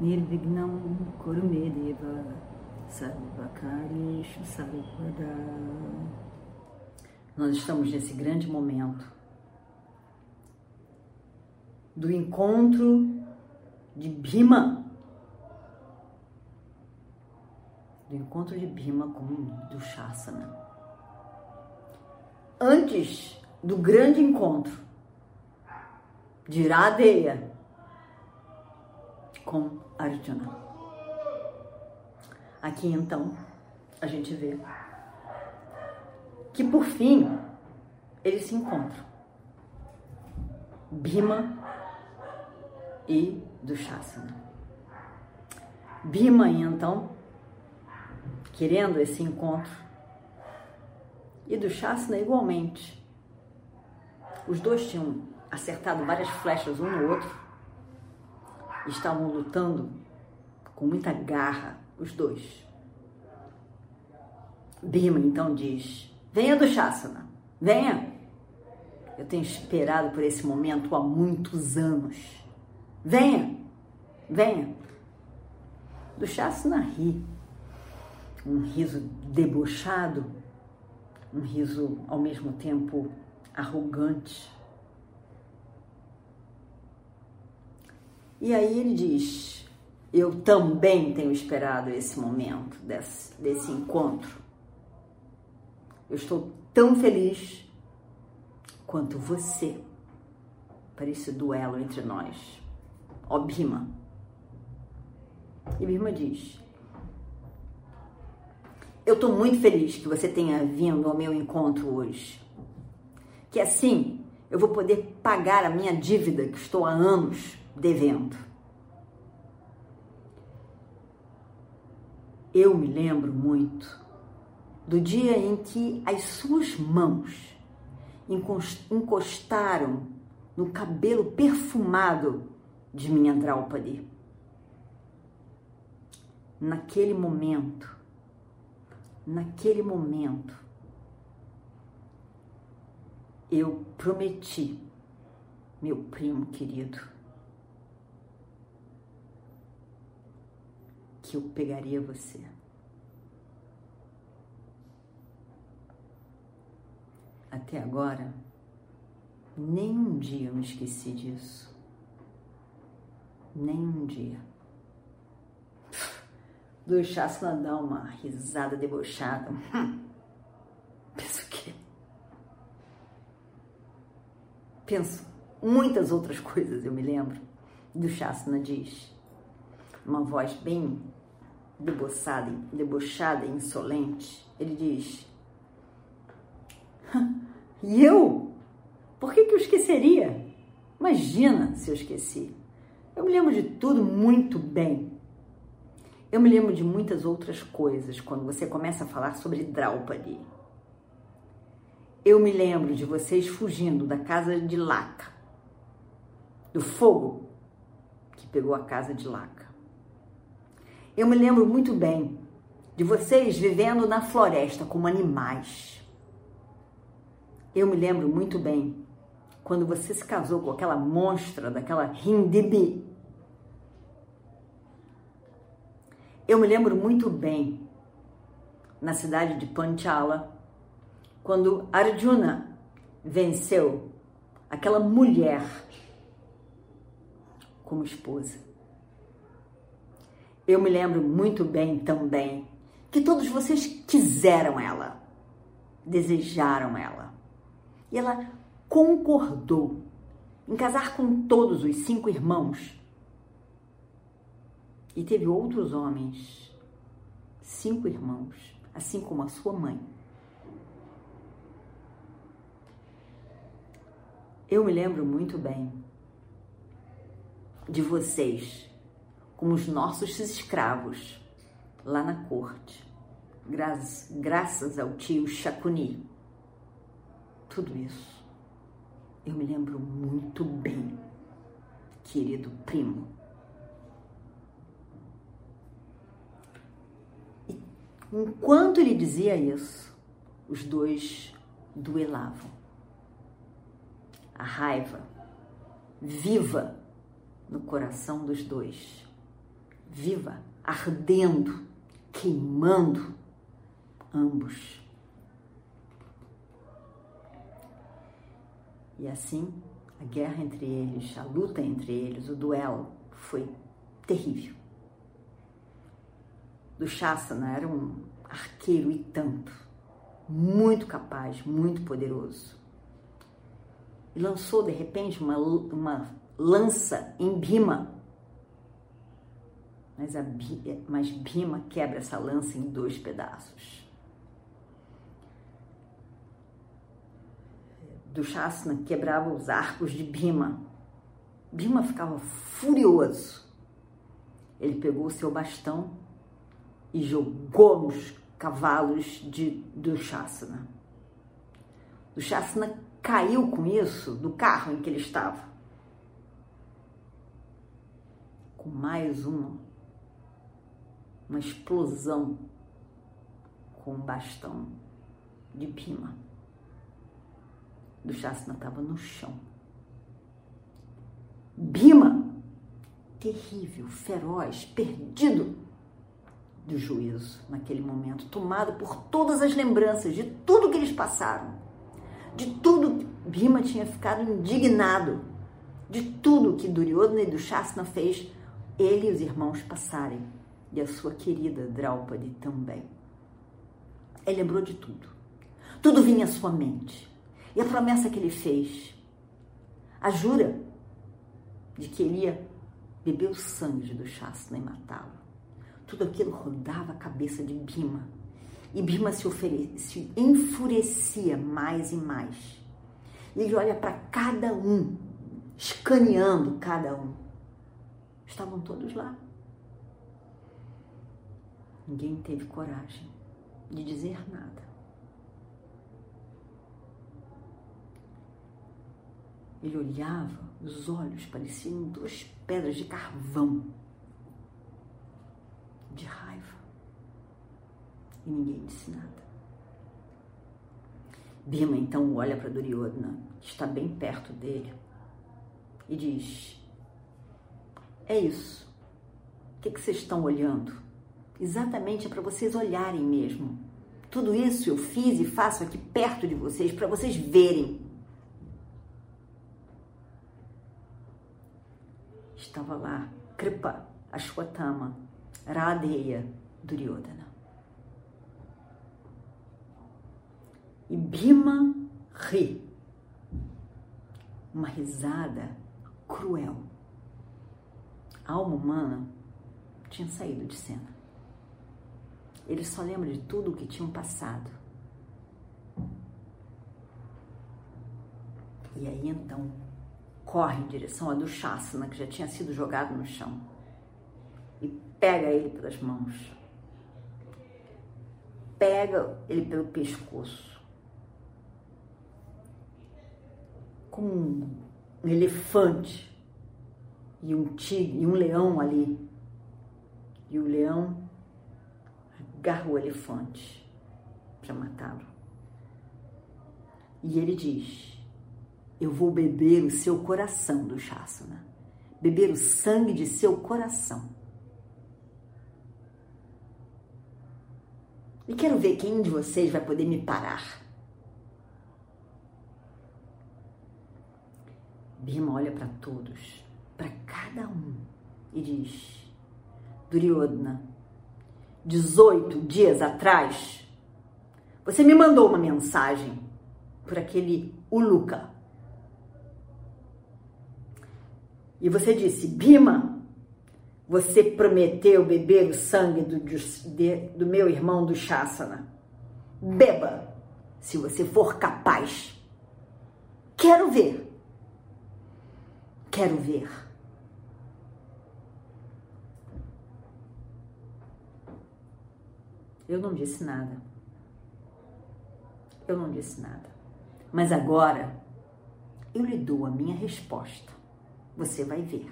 Nirvignam Kurumedeva Sarvakarishu Sarvada Nós estamos nesse grande momento do encontro de Bhima, do encontro de Bhima com do Shasana. Antes do grande encontro de Iradeya com Arjuna. Aqui então a gente vê que por fim eles se encontram. Bhima e Dushasana. Bhima então, querendo esse encontro, e Dushasana igualmente. Os dois tinham acertado várias flechas um no outro, estavam lutando com muita garra, os dois. Bhima então diz: Venha do Shasana, venha. Eu tenho esperado por esse momento há muitos anos. Venha, venha. Do Shasana ri, um riso debochado, um riso ao mesmo tempo arrogante. E aí ele diz: Eu também tenho esperado esse momento, desse, desse encontro. Eu estou tão feliz quanto você para esse duelo entre nós. Ó Bhima. E Bhima diz: Eu estou muito feliz que você tenha vindo ao meu encontro hoje. Que assim eu vou poder pagar a minha dívida que estou há anos devendo. Eu me lembro muito do dia em que as suas mãos encostaram no cabelo perfumado de minha Draupadi. Naquele momento, naquele momento, eu prometi, meu primo querido, que eu pegaria você. Até agora, nem um dia eu me esqueci disso. Nem um dia. Do Shasna dá uma risada debochada. Penso o quê? Penso muitas outras coisas, eu me lembro. Do Shasna diz, uma voz bem debochada, debochada e insolente. Ele diz: E eu? Por que, que eu esqueceria? Imagina se eu esqueci. Eu me lembro de tudo muito bem. Eu me lembro de muitas outras coisas quando você começa a falar sobre Draupadi. Eu me lembro de vocês fugindo da casa de Laca, do fogo que pegou a casa de Laca. Eu me lembro muito bem de vocês vivendo na floresta como animais. Eu me lembro muito bem quando você se casou com aquela monstra daquela Hindibi. Eu me lembro muito bem na cidade de Panchala, quando Arjuna venceu aquela mulher como esposa. Eu me lembro muito bem também que todos vocês quiseram ela, desejaram ela. E ela concordou em casar com todos os cinco irmãos. E teve outros homens, cinco irmãos, assim como a sua mãe. Eu me lembro muito bem de vocês como os nossos escravos lá na corte, graças ao tio Chacuni. Tudo isso eu me lembro muito bem, querido primo. E enquanto ele dizia isso, os dois duelavam. A raiva viva no coração dos dois, viva, ardendo, queimando ambos. E assim, a guerra entre eles, a luta entre eles, o duelo foi terrível. Do Shasana era um arqueiro e tanto, muito capaz, muito poderoso. E lançou de repente uma, uma lança em Bhima. Mas, a, mas Bhima quebra essa lança em dois pedaços. Dushasana quebrava os arcos de Bhima. Bhima ficava furioso. Ele pegou o seu bastão e jogou nos cavalos de Dushasana. Dushasana caiu com isso do carro em que ele estava. Com mais uma, uma explosão com o bastão de Bhima do Shasna estava no chão. Bima, terrível, feroz, perdido do juízo naquele momento, tomado por todas as lembranças de tudo que eles passaram, de tudo Bima tinha ficado indignado, de tudo que Duryodhana e Dushasna fez ele e os irmãos passarem, e a sua querida Draupadi também. Ele lembrou de tudo. Tudo vinha à sua mente. E a promessa que ele fez, a jura de que ele ia beber o sangue do Shasna e matá-lo. Tudo aquilo rodava a cabeça de Bima. E Bima se, se enfurecia mais e mais. E ele olha para cada um, escaneando cada um. Estavam todos lá. Ninguém teve coragem de dizer nada. Ele olhava, os olhos pareciam duas pedras de carvão, de raiva. E ninguém disse nada. Bima então olha para Duryodhana, que está bem perto dele, e diz: É isso. O que, que vocês estão olhando? Exatamente é para vocês olharem mesmo. Tudo isso eu fiz e faço aqui perto de vocês para vocês verem estava lá Kripa, Ashwatthama, Radheya, Duryodhana. E Bhima ri. Uma risada cruel. A alma humana tinha saído de cena. Ele só lembra de tudo o que tinham passado. E aí então corre em direção a Dushasana, que já tinha sido jogado no chão, e pega ele pelas mãos. Pega ele pelo pescoço. Como um elefante e um tigre e um leão ali. E o leão agarra o elefante para matá-lo. E ele diz: eu vou beber o seu coração do Shasana, beber o sangue de seu coração. E quero ver quem de vocês vai poder me parar. Bima olha para todos, para cada um, e diz: Duryodhana, 18 dias atrás, você me mandou uma mensagem por aquele Uluka E você disse, Bima, você prometeu beber o sangue do, de, do meu irmão do Shasana. Beba, se você for capaz. Quero ver. Quero ver. Eu não disse nada. Eu não disse nada. Mas agora eu lhe dou a minha resposta. Você vai ver.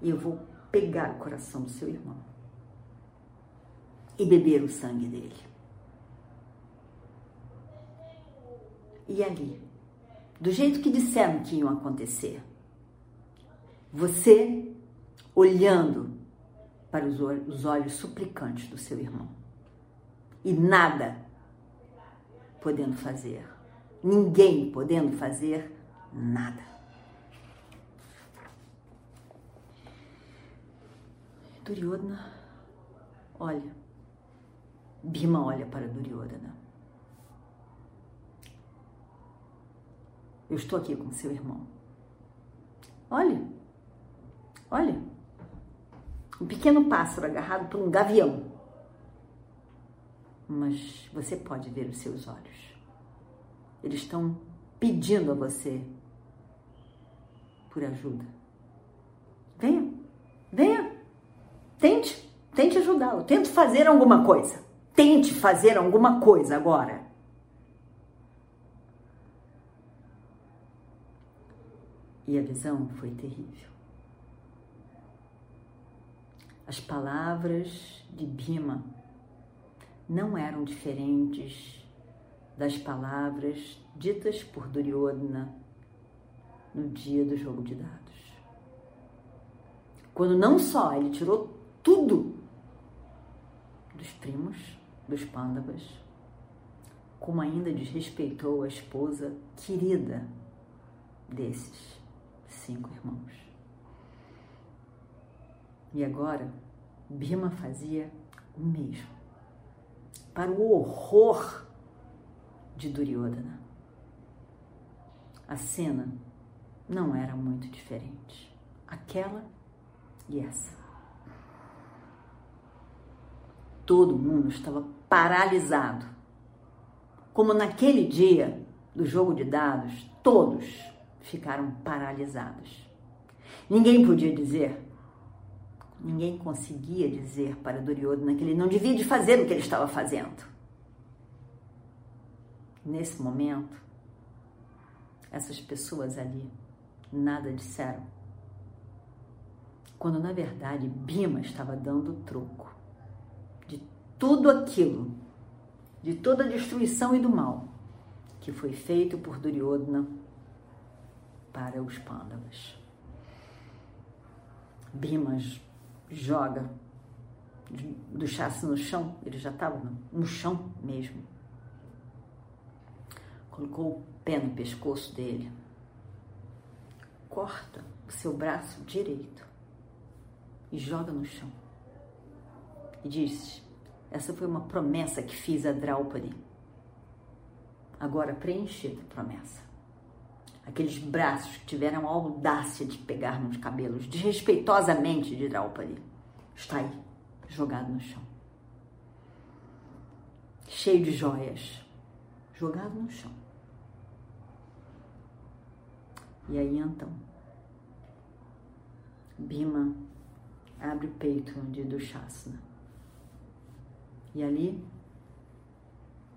E eu vou pegar o coração do seu irmão e beber o sangue dele. E ali, do jeito que disseram que iam acontecer, você olhando para os olhos suplicantes do seu irmão e nada podendo fazer, ninguém podendo fazer nada. Duryodhana olha, Bhima olha para Duryodhana. Eu estou aqui com seu irmão. Olha, olha, um pequeno pássaro agarrado por um gavião. Mas você pode ver os seus olhos. Eles estão pedindo a você por ajuda. Venha, venha, tente, tente ajudá-lo, tente fazer alguma coisa. Tente fazer alguma coisa agora. E a visão foi terrível. As palavras de Bima não eram diferentes das palavras ditas por Duryodhana no dia do jogo de dados. Quando não só ele tirou tudo dos primos, dos pândavas, como ainda desrespeitou a esposa querida desses cinco irmãos. E agora, Bima fazia o mesmo. Para o horror de Duryodhana. A cena não era muito diferente. Aquela e essa. Todo mundo estava paralisado. Como naquele dia do jogo de dados, todos ficaram paralisados. Ninguém podia dizer Ninguém conseguia dizer para Duryodhana que ele não devia de fazer o que ele estava fazendo. Nesse momento, essas pessoas ali nada disseram. Quando na verdade Bima estava dando troco de tudo aquilo, de toda a destruição e do mal que foi feito por Duryodhana para os Pandavas. Bimas joga do chassi no chão, ele já estava no, chão mesmo. Colocou o pé no pescoço dele, corta o seu braço direito e joga no chão. E diz: Essa foi uma promessa que fiz a Draupadi. Agora preenchida a promessa aqueles braços que tiveram a audácia de pegar nos cabelos desrespeitosamente de Draupadi, está aí, jogado no chão. Cheio de joias, jogado no chão. E aí então, Bima abre o peito de Dushasana. E ali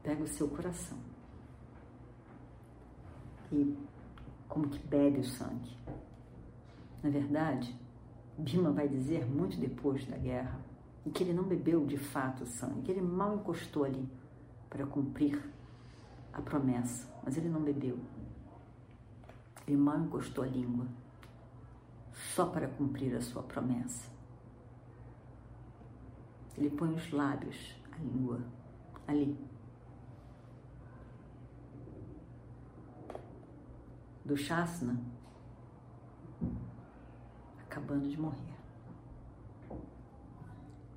pega o seu coração e como que bebe o sangue. Na verdade, Bima vai dizer muito depois da guerra que ele não bebeu de fato o sangue, que ele mal encostou ali para cumprir a promessa, mas ele não bebeu. Ele mal encostou a língua só para cumprir a sua promessa. Ele põe os lábios, a língua, ali, do Shasna acabando de morrer.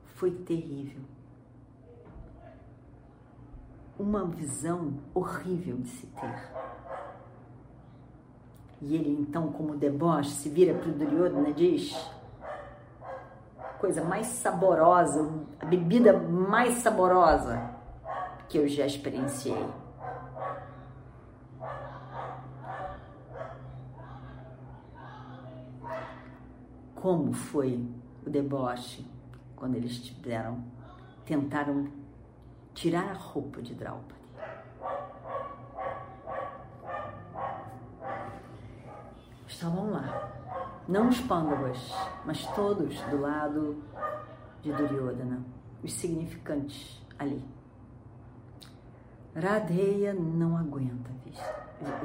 Foi terrível. Uma visão horrível de se ter. E ele então, como deboche, se vira para o Duryodhana e diz: coisa mais saborosa, a bebida mais saborosa que eu já experienciei. Como foi o deboche quando eles tiveram tentaram tirar a roupa de Draupadi. Estavam lá, não os Pandavas, mas todos do lado de Duryodhana, os significantes ali. Radeya não aguenta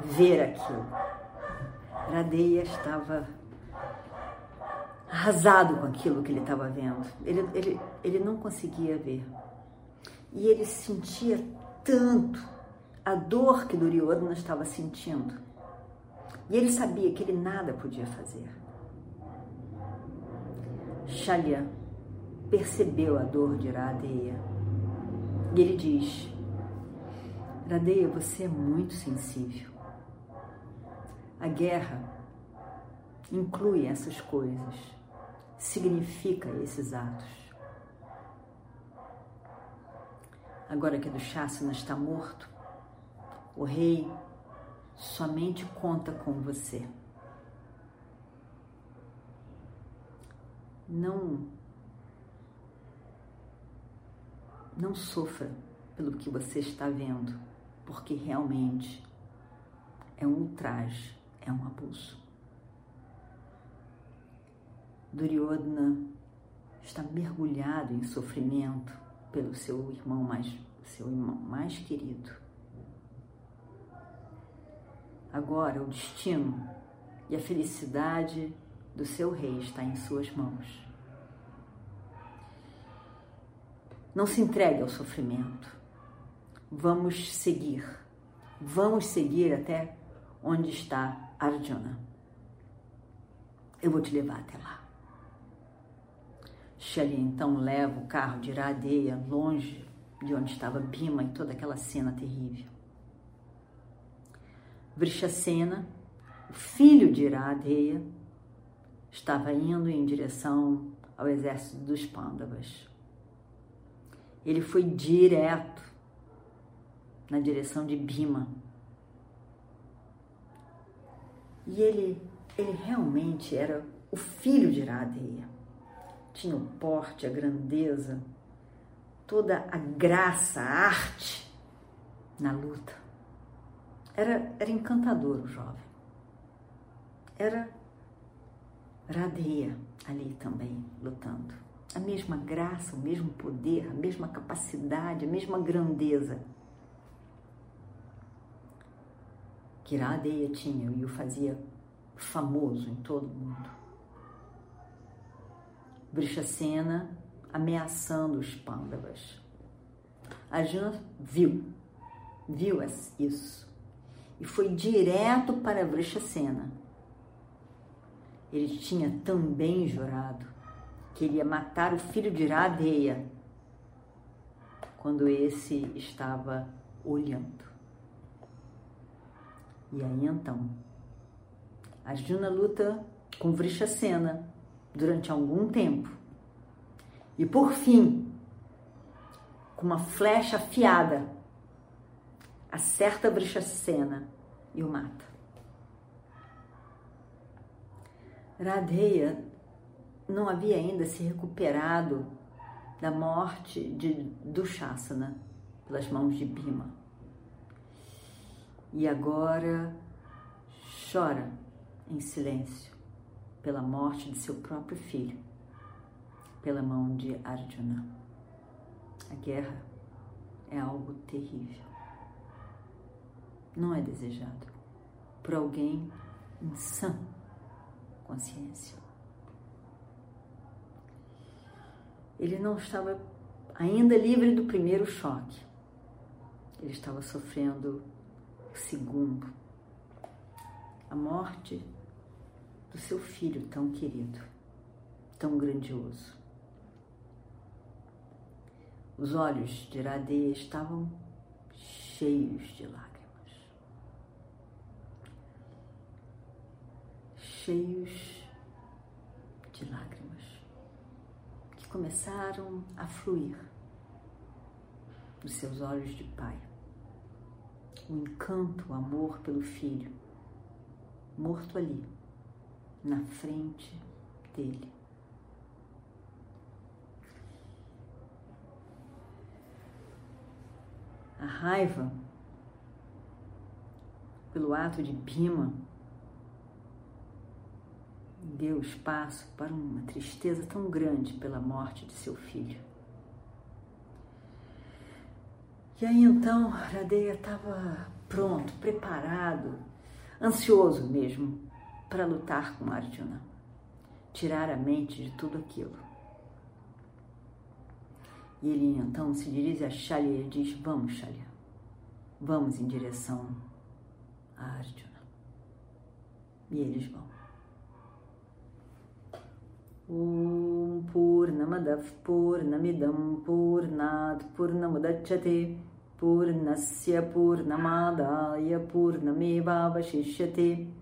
ver aquilo. Radeya estava arrasado com aquilo que ele estava vendo. Ele, ele, ele não conseguia ver. E ele sentia tanto a dor que Duryodhana estava sentindo. E ele sabia que ele nada podia fazer. Shalya percebeu a dor de Radeya. E ele diz: Radeya, você é muito sensível. A guerra inclui essas coisas, significa esses atos. Agora que Dushasana está morto, o rei somente conta com você. Não não sofra pelo que você está vendo, porque realmente é um ultraje, é um abuso. Duryodhana está mergulhado em sofrimento pelo seu irmão mais, seu irmão mais querido. Agora o destino e a felicidade do seu rei está em suas mãos. Não se entregue ao sofrimento. Vamos seguir. Vamos seguir até onde está Arjuna. Eu vou te levar até lá. Shelley então leva o carro de Iradeia longe de onde estava Bima e toda aquela cena terrível. Vrishasena, o filho de Iradeia, estava indo em direção ao exército dos Pandavas. Ele foi direto na direção de Bima. E ele, ele realmente era o filho de Iradeia tinha o porte, a grandeza, toda a graça, a arte na luta. Era, era encantador o jovem. Era Radeia ali também lutando. A mesma graça, o mesmo poder, a mesma capacidade, a mesma grandeza que Radeia tinha e o fazia famoso em todo o mundo. Vrishasena ameaçando os Pandavas. Arjuna viu, viu isso e foi direto para Vrishasena. Ele tinha também jurado que ele ia matar o filho de Iradeya quando esse estava olhando. E aí então, Arjuna luta com Vrishasena durante algum tempo. E por fim, com uma flecha afiada, acerta Vrishasena e o mata. Radeya não havia ainda se recuperado da morte de Dushasana pelas mãos de Bhima. E agora chora em silêncio pela morte de seu próprio filho, pela mão de Arjuna. A guerra é algo terrível. Não é desejado por alguém em sã consciência. Ele não estava ainda livre do primeiro choque. Ele estava sofrendo o segundo. A morte do seu filho tão querido, tão grandioso. Os olhos de Iradeia estavam cheios de lágrimas. Cheios de lágrimas que começaram a fluir dos seus olhos de pai. O encanto, o amor pelo filho, morto ali na frente dele. a raiva pelo ato de Bima deu espaço para uma tristeza tão grande pela morte de seu filho. E aí então Radeya estava pronto, preparado, ansioso mesmo para lutar com Arjuna, tirar a mente de tudo aquilo. E ele então se dirige a Shalya e diz: Vamos, Shalya, vamos em direção a Arjuna. E eles vão. Om Purnamadav Purnamidam Purnat Purnamudachyate Purnasya Purnamadaya Purnamevavashishyate